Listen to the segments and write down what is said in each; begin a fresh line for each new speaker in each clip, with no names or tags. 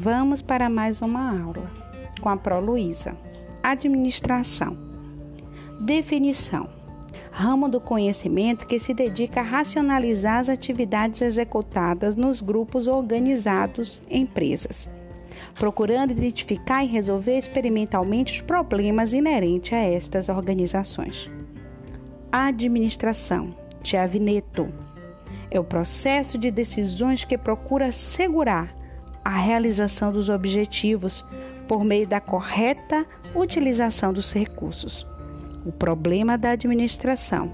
Vamos para mais uma aula com a Pro Luísa. Administração. Definição: ramo do conhecimento que se dedica a racionalizar as atividades executadas nos grupos organizados empresas, procurando identificar e resolver experimentalmente os problemas inerentes a estas organizações. Administração, Tiavineto, é o processo de decisões que procura assegurar a realização dos objetivos por meio da correta utilização dos recursos. O problema da administração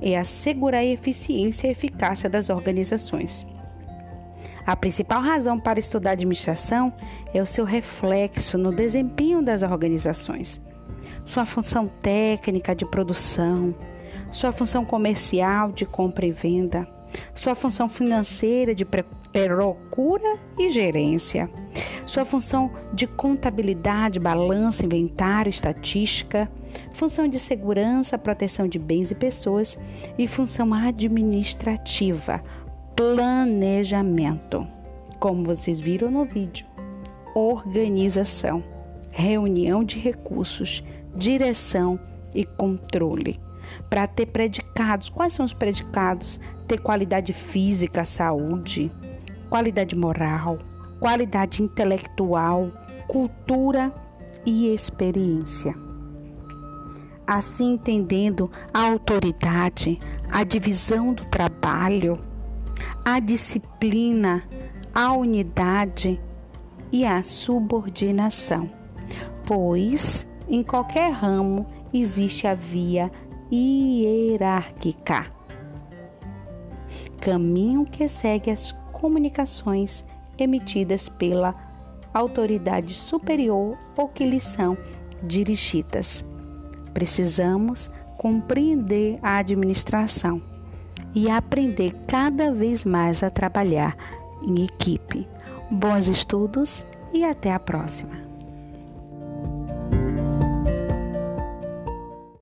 é assegurar a eficiência e eficácia das organizações. A principal razão para estudar administração é o seu reflexo no desempenho das organizações, sua função técnica de produção, sua função comercial de compra e venda, sua função financeira de procura e gerência, sua função de contabilidade, balanço, inventário, estatística, função de segurança, proteção de bens e pessoas e função administrativa, planejamento. Como vocês viram no vídeo, organização, reunião de recursos, direção e controle. Para ter predicados, quais são os predicados? Ter qualidade física, saúde, qualidade moral, qualidade intelectual, cultura e experiência. Assim, entendendo a autoridade, a divisão do trabalho, a disciplina, a unidade e a subordinação, pois em qualquer ramo existe a via hierárquica, caminho que segue as comunicações emitidas pela autoridade superior ou que lhes são dirigidas. Precisamos compreender a administração e aprender cada vez mais a trabalhar em equipe. Bons estudos e até a próxima!